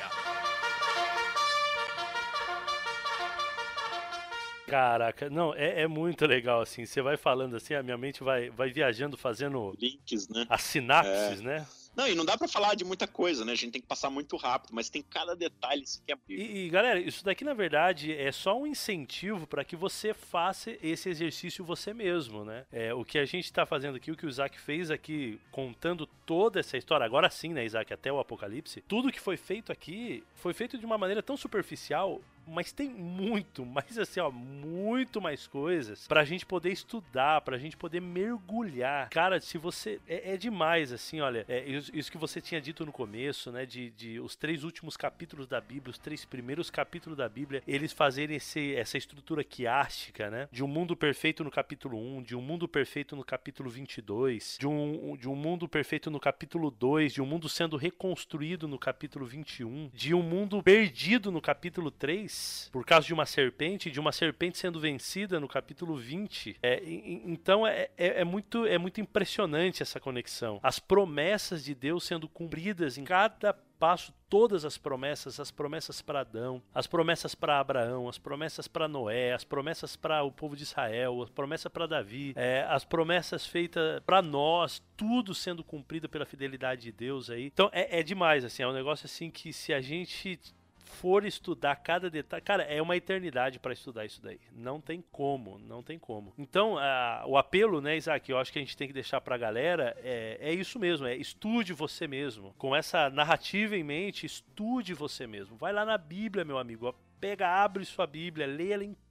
Caraca, não, é, é, muito legal, assim. Você vai falando assim, a minha mente vai, vai viajando, fazendo. Links, né? As sinapses, é. né? Não, e não dá para falar de muita coisa, né? A gente tem que passar muito rápido, mas tem cada detalhe que é. E, e galera, isso daqui na verdade é só um incentivo para que você faça esse exercício você mesmo, né? É, o que a gente tá fazendo aqui, o que o Isaac fez aqui, contando toda essa história, agora sim, né, Isaac, até o Apocalipse, tudo que foi feito aqui foi feito de uma maneira tão superficial mas tem muito, mas assim, ó, muito mais coisas pra gente poder estudar, pra gente poder mergulhar. Cara, se você. É, é demais, assim, olha, é, isso, que você tinha dito no começo, né? De, de os três últimos capítulos da Bíblia, os três primeiros capítulos da Bíblia, eles fazerem esse, essa estrutura quiástica, né? De um mundo perfeito no capítulo 1, de um mundo perfeito no capítulo 22, de um, de um mundo perfeito no capítulo 2, de um mundo sendo reconstruído no capítulo 21, de um mundo perdido no capítulo 3 10, por causa de uma serpente, de uma serpente sendo vencida no capítulo 20. É, então é, é, é, muito, é muito impressionante essa conexão. As promessas de Deus sendo cumpridas em cada passo todas as promessas, as promessas para Adão, as promessas para Abraão, as promessas para Noé, as promessas para o povo de Israel, as promessas para Davi, é, as promessas feitas para nós, tudo sendo cumprido pela fidelidade de Deus aí. Então é, é demais, assim, é um negócio assim que se a gente for estudar cada detalhe, cara, é uma eternidade para estudar isso daí. Não tem como, não tem como. Então, a, o apelo, né, Isaac, eu acho que a gente tem que deixar para a galera é, é isso mesmo, é estude você mesmo. Com essa narrativa em mente, estude você mesmo. Vai lá na Bíblia, meu amigo, pega, abre sua Bíblia, leia ela inteira,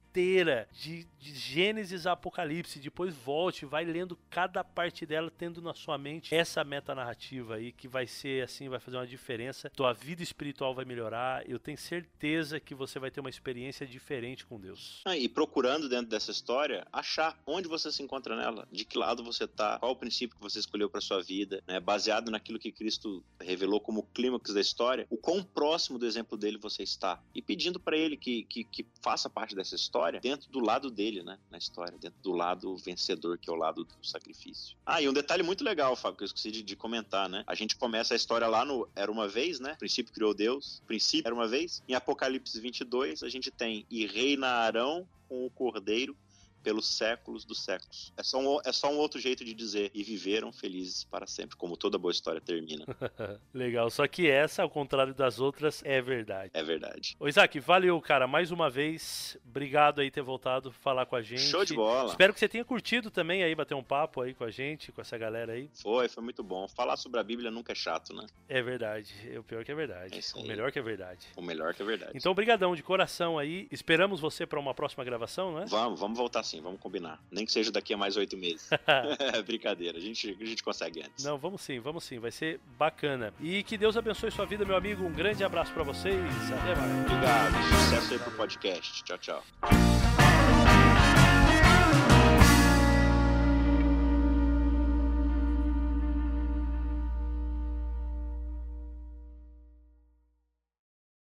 de, de Gênesis a Apocalipse, depois volte, vai lendo cada parte dela, tendo na sua mente essa metanarrativa aí, que vai ser assim, vai fazer uma diferença. Tua vida espiritual vai melhorar. Eu tenho certeza que você vai ter uma experiência diferente com Deus. Ah, e procurando dentro dessa história, achar onde você se encontra nela, de que lado você tá, qual o princípio que você escolheu para sua vida, né? Baseado naquilo que Cristo revelou como clímax da história, o quão próximo do exemplo dele você está. E pedindo para ele que, que, que faça parte dessa história história dentro do lado dele, né? Na história, dentro do lado vencedor, que é o lado do sacrifício. Ah, e um detalhe muito legal, Fábio, que eu esqueci de, de comentar, né? A gente começa a história lá no Era uma vez, né? O princípio criou Deus, o princípio era uma vez. Em Apocalipse 22, a gente tem e reina Arão com o cordeiro pelos séculos dos séculos. É só, um, é só um outro jeito de dizer. E viveram felizes para sempre, como toda boa história termina. Legal, só que essa, ao contrário das outras, é verdade. É verdade. Ô Isaac, valeu, cara, mais uma vez. Obrigado aí ter voltado falar com a gente. Show de bola. Espero que você tenha curtido também aí, bater um papo aí com a gente, com essa galera aí. Foi, foi muito bom. Falar sobre a Bíblia nunca é chato, né? É verdade. O pior que é verdade. É o melhor que é verdade. O melhor que é verdade. Então, brigadão de coração aí. Esperamos você para uma próxima gravação, né? Vamos, vamos voltar sim, vamos combinar. Nem que seja daqui a mais oito meses. brincadeira, a gente, a gente consegue antes. Não, vamos sim, vamos sim, vai ser bacana. E que Deus abençoe sua vida, meu amigo. Um grande abraço para vocês. Até mais. Obrigado. Sucesso aí pro podcast. Tchau, tchau.